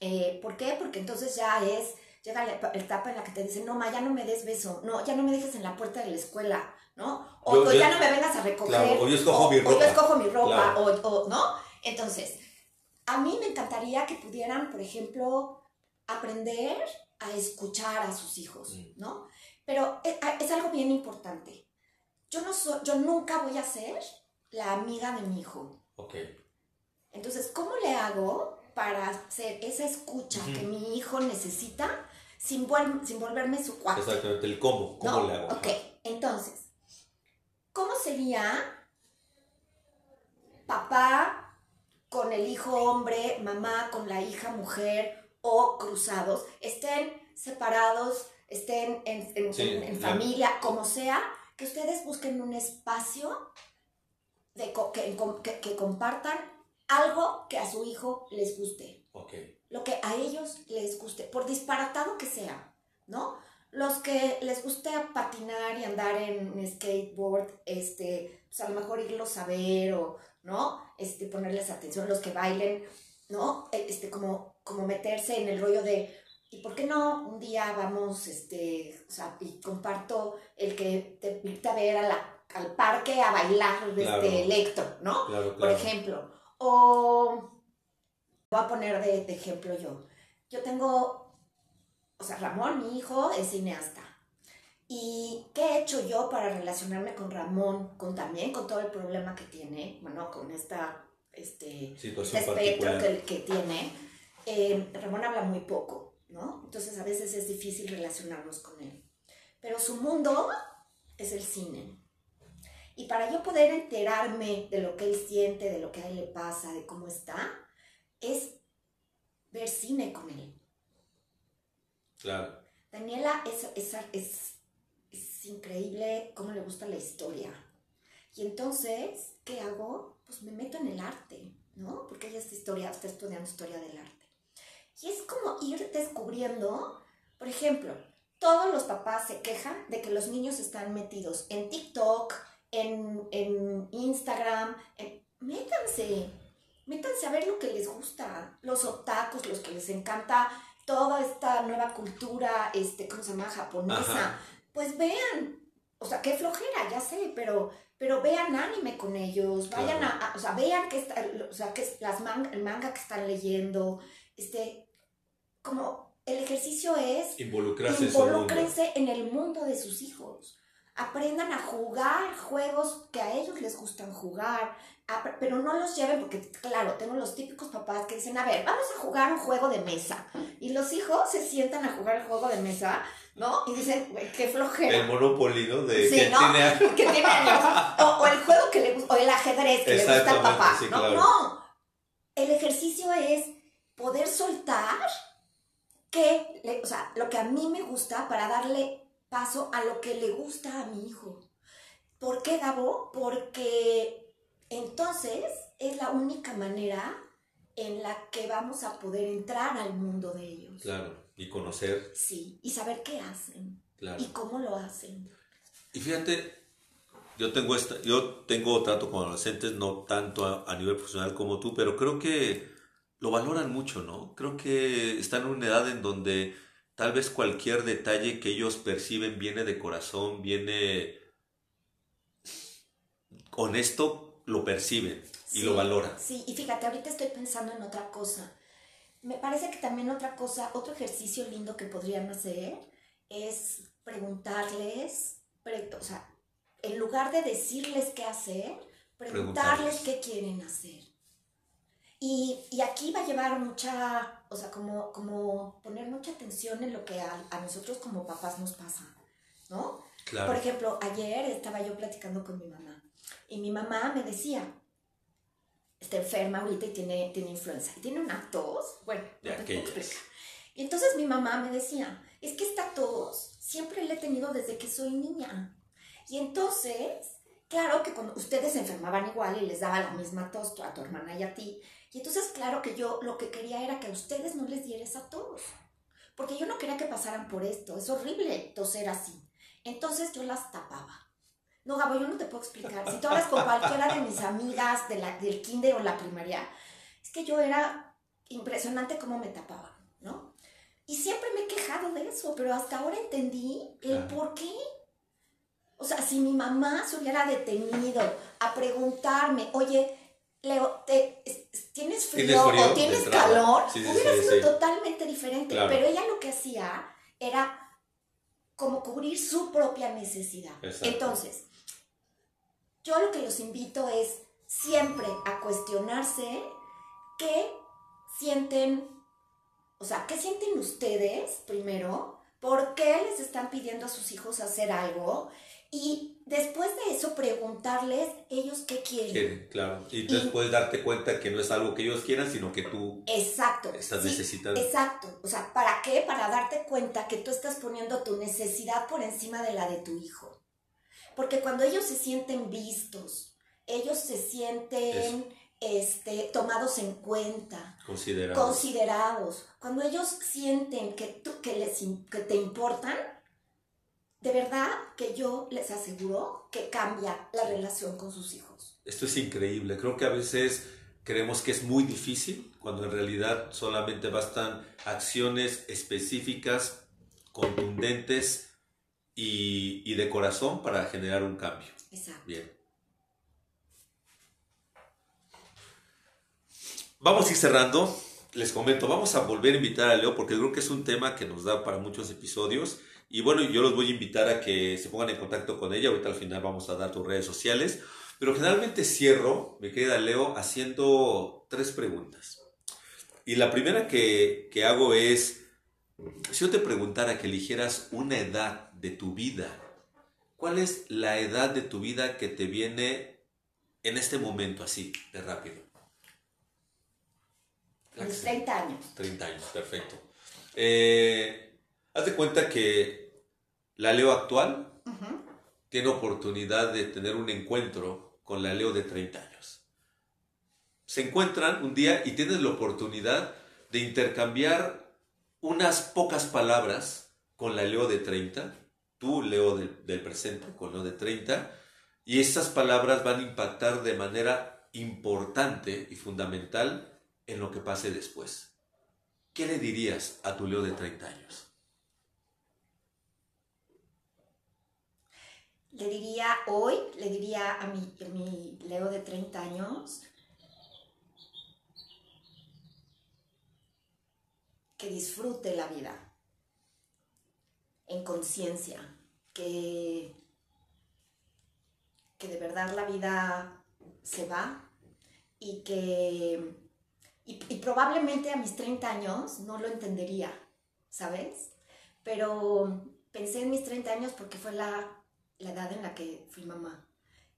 [SPEAKER 2] Eh, ¿Por qué? Porque entonces ya es, llega la etapa en la que te dicen, no, ma, ya no me des beso, no, ya no me dejes en la puerta de la escuela, ¿no? O, ya no me vengas a recoger.
[SPEAKER 1] o yo escojo mi ropa.
[SPEAKER 2] O yo escojo mi ropa, o, ¿no? Entonces, a mí me encantaría que pudieran, por ejemplo, aprender a escuchar a sus hijos, mm. ¿no? Pero es, es, algo bien importante. Yo, no soy, yo nunca voy a ser la amiga de mi hijo.
[SPEAKER 1] Ok.
[SPEAKER 2] Entonces, ¿cómo le hago para hacer esa escucha que mi hijo necesita sin, sin volverme su cuarto.
[SPEAKER 1] Exactamente, el cómo, cómo le hago.
[SPEAKER 2] Ok, entonces, ¿cómo sería papá con el hijo hombre, mamá con la hija mujer o cruzados, estén separados, estén en, familia, como sea, que ustedes busquen un espacio de, que, que compartan algo que a su hijo les guste. Lo que a ellos les guste, por disparatado que sea, ¿no? Los que les guste patinar y andar en skateboard, este, pues a lo mejor irlos a ver o, ¿no? Este, ponerles atención, los que bailen, ¿no? E, este, como, como meterse en el rollo de, ¿y por qué no un día vamos, este, o sea, y comparto el que te invita a ver a la, al parque a bailar este electro, ¿no? Por ejemplo. O voy a poner de, ejemplo yo. Yo tengo, o sea, Ramón, mi hijo, es cineasta. ¿Y qué he hecho yo para relacionarme con Ramón, con también con todo el problema que tiene, bueno, con esta este,
[SPEAKER 1] Situación
[SPEAKER 2] espectro que, que, tiene? Eh, Ramón habla muy poco, ¿no? Entonces a veces es difícil relacionarnos con él. Pero su mundo es el cine. Y para yo poder enterarme de lo que él siente, de lo que a él le pasa, de cómo está, es ver cine con él. Daniela es, increíble cómo le gusta la historia. Y entonces, ¿qué hago? Pues me meto en el arte, ¿no? Porque ella está, historia, está estudiando historia del arte. Y es como ir descubriendo, por ejemplo, todos los papás se quejan de que los niños están metidos en TikTok, en, Instagram, métanse, métanse a ver lo que les gusta, los otakus, los que les encanta toda esta nueva cultura, este, ¿cómo se llama? Japonesa. Pues vean, o sea, qué flojera, ya sé, pero, pero vean anime con ellos, vayan a, o sea, vean que está, o sea, que es las el manga que están leyendo, este, como el ejercicio es
[SPEAKER 1] involucrarse
[SPEAKER 2] en el mundo de sus hijos aprendan a jugar juegos que a ellos les gustan jugar, pero no los lleven porque, claro, tengo los típicos papás que dicen, a ver, vamos a jugar un juego de mesa. Y los hijos se sientan a jugar el juego de mesa, ¿no? Y dicen, qué flojera.
[SPEAKER 1] El Monopoly, ¿no? De
[SPEAKER 2] sí, ¿no? que tiene O, el juego que le gusta, o el ajedrez que le gusta al papá. ¿no? no, el ejercicio es poder soltar que, o sea, lo que a mí me gusta para darle paso a lo que le gusta a mi hijo. ¿Por qué, Gabo? Porque entonces es la única manera en la que vamos a poder entrar al mundo de ellos.
[SPEAKER 1] Claro, y conocer.
[SPEAKER 2] Sí, y saber qué hacen. Claro. Y cómo lo hacen.
[SPEAKER 1] Y fíjate, yo tengo, esta, yo tengo trato con adolescentes, no tanto a, a nivel profesional como tú, pero creo que lo valoran mucho, ¿no? Creo que están en una edad en donde tal vez cualquier detalle que ellos perciben viene de corazón, viene honesto, lo perciben y lo valoran.
[SPEAKER 2] Sí, y fíjate, ahorita estoy pensando en otra cosa. Me parece que también otra cosa, otro ejercicio lindo que podrían hacer es preguntarles, o sea, en lugar de decirles qué hacer, preguntarles qué quieren hacer. Y, y, aquí va a llevar mucha, o sea, como, como poner mucha atención en lo que a, a nosotros como papás nos pasa, ¿no? Claro. Por ejemplo, ayer estaba yo platicando con mi mamá y mi mamá me decía, está enferma ahorita y tiene, tiene influenza y tiene una tos, bueno, no te Y entonces mi mamá me decía, es que esta tos siempre la he tenido desde que soy niña. Y entonces, claro que cuando ustedes se enfermaban igual y les daba la misma tos a tu hermana y a ti, y entonces claro que yo lo que quería era que a ustedes no les diera esa tos, porque yo no quería que pasaran por esto, es horrible toser así. Entonces yo las tapaba. No, Gabo, yo no te puedo explicar. Si tú hablas con cualquiera de mis amigas de la, del kinder o la primaria, es que yo era impresionante cómo me tapaba, ¿no? Y siempre me he quejado de eso, pero hasta ahora entendí el por qué. O sea, si mi mamá se hubiera detenido a preguntarme, oye, Leo, ¿tienes frío, o tienes calor? hubiera sido totalmente diferente. Pero ella lo que hacía era como cubrir su propia necesidad. Entonces, yo lo que los invito es siempre a cuestionarse qué sienten, o sea, qué sienten ustedes primero, por qué les están pidiendo a sus hijos hacer algo y después de eso preguntarles ellos qué quieren. quieren
[SPEAKER 1] claro. Y, después darte cuenta que no es algo que ellos quieran, sino que tú
[SPEAKER 2] exacto,
[SPEAKER 1] estás necesitando.
[SPEAKER 2] Exacto. O sea, ¿para qué? Para darte cuenta que tú estás poniendo tu necesidad por encima de la de tu hijo. Porque cuando ellos se sienten vistos, ellos se sienten este, tomados en cuenta,
[SPEAKER 1] considerados.
[SPEAKER 2] considerados. Cuando ellos sienten que, tú, que, les, que te importan, de verdad que yo les aseguro que cambia la relación con sus hijos.
[SPEAKER 1] Esto es increíble. Creo que a veces creemos que es muy difícil, cuando en realidad solamente bastan acciones específicas, contundentes, y, de corazón para generar un cambio.
[SPEAKER 2] Exacto.
[SPEAKER 1] Bien. Vamos a ir cerrando. Les comento, vamos a volver a invitar a Leo porque creo que es un tema que nos da para muchos episodios. Y bueno, yo los voy a invitar a que se pongan en contacto con ella. Ahorita al final vamos a dar tus redes sociales. Pero generalmente cierro, me queda Leo, haciendo tres preguntas. Y la primera que, que hago es, si yo te preguntara que eligieras una edad de tu vida, ¿cuál es la edad de tu vida que te viene en este momento así, de rápido?
[SPEAKER 2] Mis 30 años.
[SPEAKER 1] 30 años, perfecto. Eh, haz de cuenta que la Leo actual tiene oportunidad de tener un encuentro con la Leo de 30 años. Se encuentran un día y tienes la oportunidad de intercambiar unas pocas palabras con la Leo de 30, tú Leo del, presente con Leo de 30, y estas palabras van a impactar de manera importante y fundamental en lo que pase después. ¿Qué le dirías a tu Leo de 30 años?
[SPEAKER 2] Le diría hoy, le diría a mi, a mi Leo de 30 años, que disfrute la vida en conciencia, que, que de verdad la vida se va y que y, probablemente a mis 30 años no lo entendería, ¿sabes? Pero pensé en mis 30 años porque fue la, edad en la que fui mamá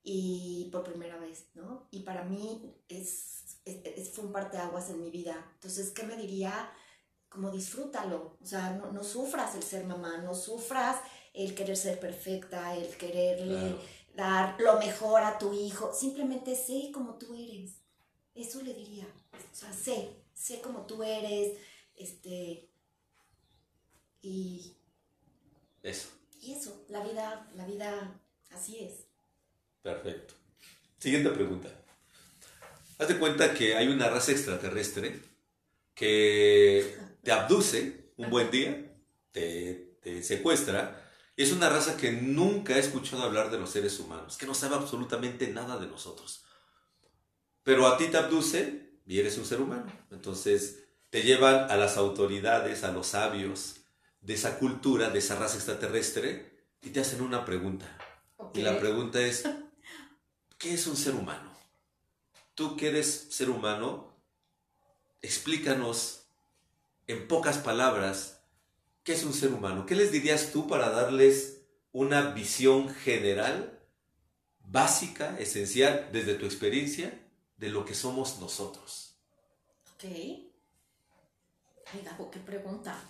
[SPEAKER 2] y por primera vez, ¿no? Y para mí es, es, fue un parteaguas en mi vida. Entonces, ¿qué me diría? como disfrútalo, o sea, no, sufras el ser mamá, no sufras el querer ser perfecta, el quererle dar lo mejor a tu hijo, simplemente sé como tú eres, eso le diría, o sea, sé, sé como tú eres, este, y...
[SPEAKER 1] Eso.
[SPEAKER 2] Y eso, la vida, la vida así es.
[SPEAKER 1] Perfecto. Siguiente pregunta. Haz de cuenta que hay una raza extraterrestre que te abduce un buen día, te, te secuestra. Es una raza que nunca ha escuchado hablar de los seres humanos, que no sabe absolutamente nada de nosotros. Pero a ti te abduce y eres un ser humano. Entonces te llevan a las autoridades, a los sabios de esa cultura, de esa raza extraterrestre, y te hacen una pregunta. Y la pregunta es, ¿qué es un ser humano? Tú que eres ser humano, explícanos en pocas palabras qué es un ser humano. ¿Qué les dirías tú para darles una visión general, básica, esencial, desde tu experiencia, de lo que somos nosotros?
[SPEAKER 2] Ok. Ay, Gabo, qué pregunta.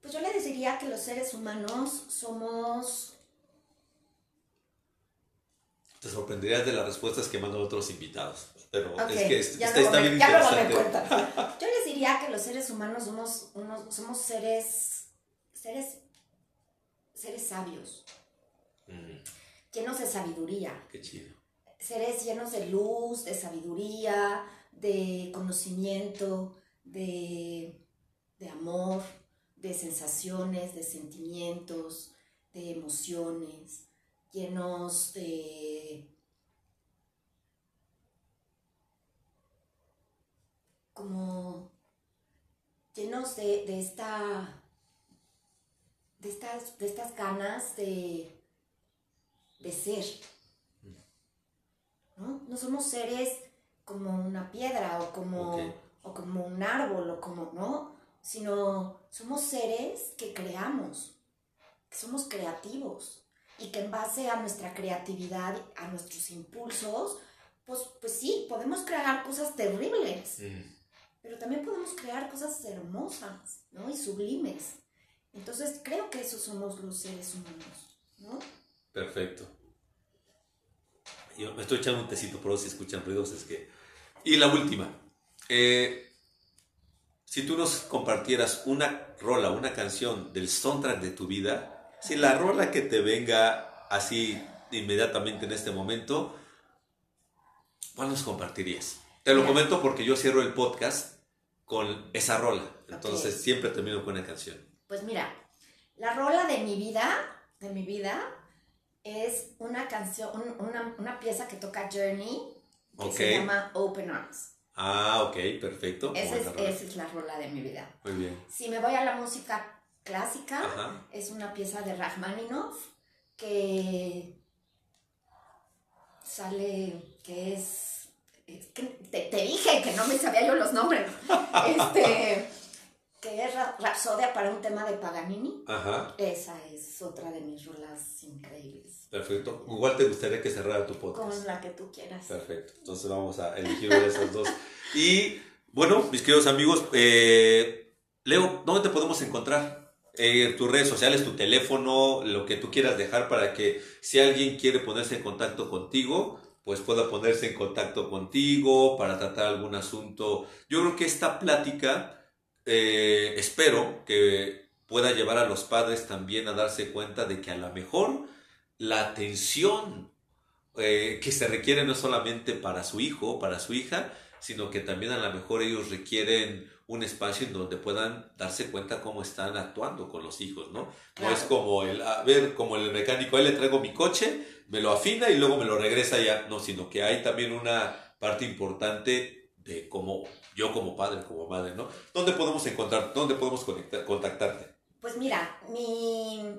[SPEAKER 2] Pues yo le diría que los seres humanos somos...
[SPEAKER 1] Te sorprenderías de las respuestas que mandan otros invitados. Pero es que es-
[SPEAKER 2] ya
[SPEAKER 1] está,
[SPEAKER 2] luego
[SPEAKER 1] está
[SPEAKER 2] me-
[SPEAKER 1] bien
[SPEAKER 2] ya luego me
[SPEAKER 1] interesante.
[SPEAKER 2] Yo les diría que los seres humanos somos, unos, somos seres, seres, seres sabios,
[SPEAKER 1] Mm,
[SPEAKER 2] llenos de sabiduría.
[SPEAKER 1] qué chido.
[SPEAKER 2] seres llenos de luz, de sabiduría, de conocimiento, de, de amor, de sensaciones, de sentimientos, de emociones, llenos de... como llenos de, de esta de estas, de estas ganas de, de ser, ¿no? No somos seres como una piedra o como, o como un árbol o como, ¿no? Sino somos seres que creamos, que somos creativos y que en base a nuestra creatividad, a nuestros impulsos, pues, pues sí, podemos crear cosas terribles,
[SPEAKER 1] Mm,
[SPEAKER 2] pero también podemos crear cosas hermosas, ¿no? Y sublimes. Entonces creo que esos somos los seres humanos, ¿no?
[SPEAKER 1] Perfecto. Yo me estoy echando un tecito, pero si escuchan ruidos es que... Y la última. Eh, si tú nos compartieras una rola, una canción del soundtrack de tu vida, si la rola que te venga así inmediatamente en este momento, ¿cuál nos compartirías? Te lo comento porque yo cierro el podcast con esa rola. Entonces siempre termino con una canción.
[SPEAKER 2] Pues mira, la rola de mi vida, de mi vida, es una canción, un- una, una pieza que toca Journey, que se llama Open Arms.
[SPEAKER 1] Ah, ok, perfecto.
[SPEAKER 2] Esa es, esa la rola de mi vida.
[SPEAKER 1] Muy bien.
[SPEAKER 2] Si me voy a la música clásica,
[SPEAKER 1] Ajá.
[SPEAKER 2] es una pieza de Rachmaninoff que sale, que es, es que te, te dije que no me sabía yo los nombres, este, que es Ra- Rapsodia para un tema de Paganini.
[SPEAKER 1] Ajá.
[SPEAKER 2] Esa es otra de mis rolas increíbles,
[SPEAKER 1] Perfecto. Igual te gustaría que cerrara tu podcast.
[SPEAKER 2] con la que tú quieras.
[SPEAKER 1] Perfecto. Entonces vamos a elegir una de esas dos. Y bueno, mis queridos amigos, eh, Leo, ¿dónde te podemos encontrar? Eh, tus redes sociales, tu teléfono, lo que tú quieras dejar para que si alguien quiere ponerse en contacto contigo, pues pueda ponerse en contacto contigo para tratar algún asunto. Yo creo que esta plática, eh, espero que pueda llevar a los padres también a darse cuenta de que a lo mejor la atención eh, que se requiere no solamente para su hijo o para su hija, sino que también a lo mejor ellos requieren un espacio en donde puedan darse cuenta cómo están actuando con los hijos, ¿no? No
[SPEAKER 2] Claro.
[SPEAKER 1] es como el, a ver, como el mecánico, ahí le traigo mi coche, me lo afina y luego me lo regresa ya, no, sino que hay también una parte importante de cómo yo como padre, como madre, ¿no? ¿Dónde podemos encontrar, dónde podemos conectar, contactarte?
[SPEAKER 2] Pues mira, mi,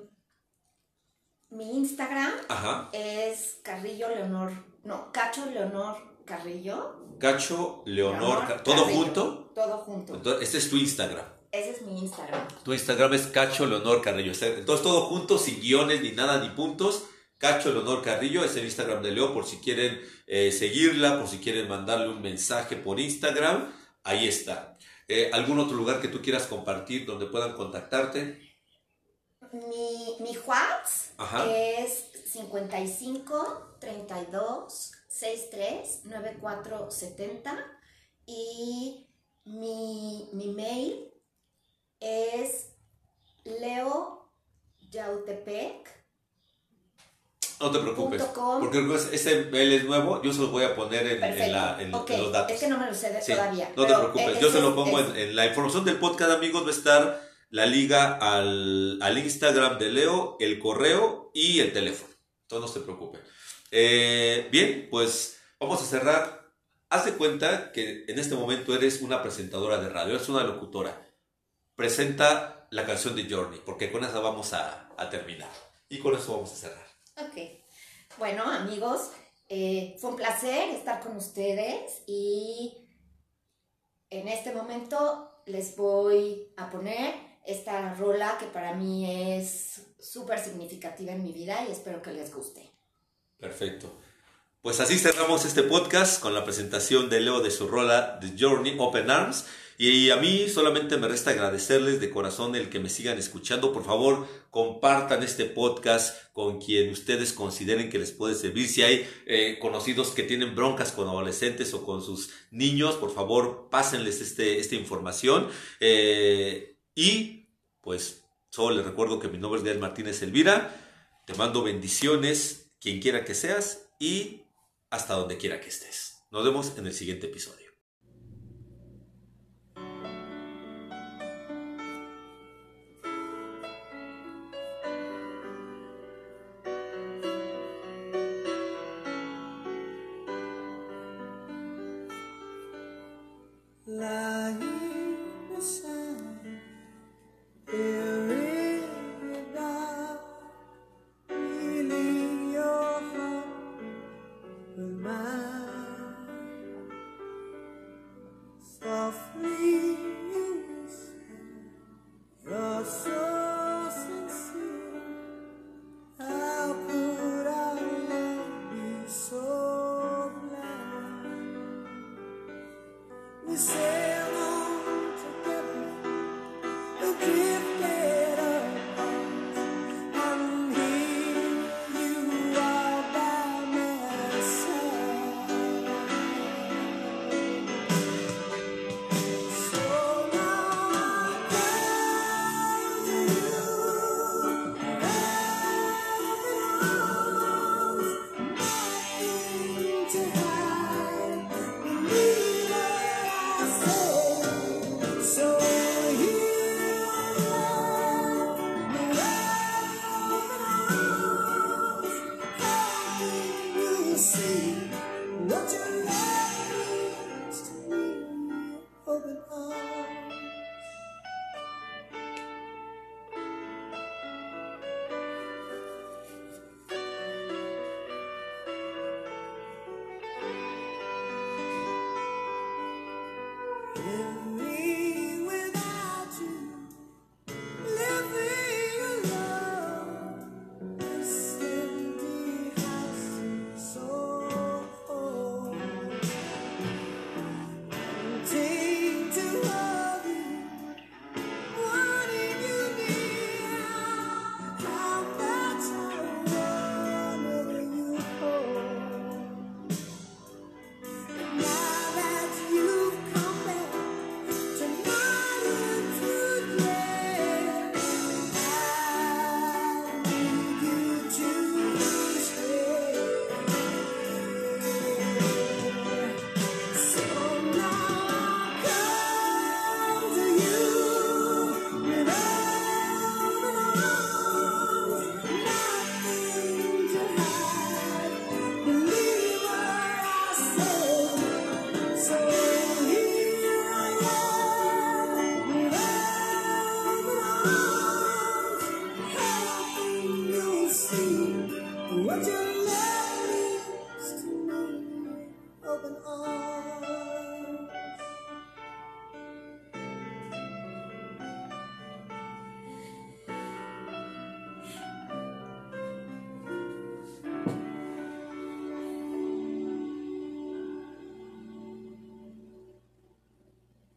[SPEAKER 2] mi Instagram
[SPEAKER 1] Ajá,
[SPEAKER 2] es Carrillo Leonor, no, Cacho Leonor Carrillo.
[SPEAKER 1] Cacho Leonor,
[SPEAKER 2] Leonor
[SPEAKER 1] ¿todo
[SPEAKER 2] Carrillo.
[SPEAKER 1] junto?
[SPEAKER 2] Todo junto.
[SPEAKER 1] Entonces, este es tu Instagram.
[SPEAKER 2] Ese es mi Instagram.
[SPEAKER 1] Tu Instagram es Cacho Leonor Carrillo. Entonces todo junto, sin guiones ni nada, ni puntos. Cacho Leonor Carrillo es el Instagram de Leo por si quieren eh, seguirla, por si quieren mandarle un mensaje por Instagram. Ahí está. Eh, ¿Algún otro lugar que tú quieras compartir donde puedan contactarte?
[SPEAKER 2] Mi, mi WhatsApp es 55 32 63 94 70 y mi, mi mail es leo yautepec
[SPEAKER 1] No te preocupes.
[SPEAKER 2] Com.
[SPEAKER 1] Porque este mail es nuevo, yo se los voy a poner en, la- en- los datos.
[SPEAKER 2] Es que no me lo sé
[SPEAKER 1] Sí,
[SPEAKER 2] todavía.
[SPEAKER 1] no te preocupes,
[SPEAKER 2] eh,
[SPEAKER 1] yo se lo pongo en, en la información del podcast, amigos, va a estar la liga al, al Instagram de Leo, el correo y el teléfono. Entonces no se preocupe. Eh, bien, pues vamos a cerrar. Haz de cuenta que en este momento eres una presentadora de radio, eres una locutora. Presenta la canción de Journey, porque con esa vamos a, a terminar. Y con eso vamos a cerrar.
[SPEAKER 2] Ok. Bueno, amigos, eh, fue un placer estar con ustedes y en este momento les voy a poner esta rola que para mí es súper significativa en mi vida y espero que les guste.
[SPEAKER 1] Perfecto. Pues así cerramos este podcast con la presentación de Leo de su rola The Journey Open Arms. Y a mí solamente me resta agradecerles de corazón el que me sigan escuchando. Por favor, compartan este podcast con quien ustedes consideren que les puede servir. Si hay eh, conocidos que tienen broncas con adolescentes o con sus niños, por favor, pásenles este, esta información. Eh, y pues solo les recuerdo que mi nombre es Gael Martínez Elvira. Te mando bendiciones, quien quiera que seas y hasta donde quiera que estés. Nos vemos en el siguiente episodio.
[SPEAKER 3] La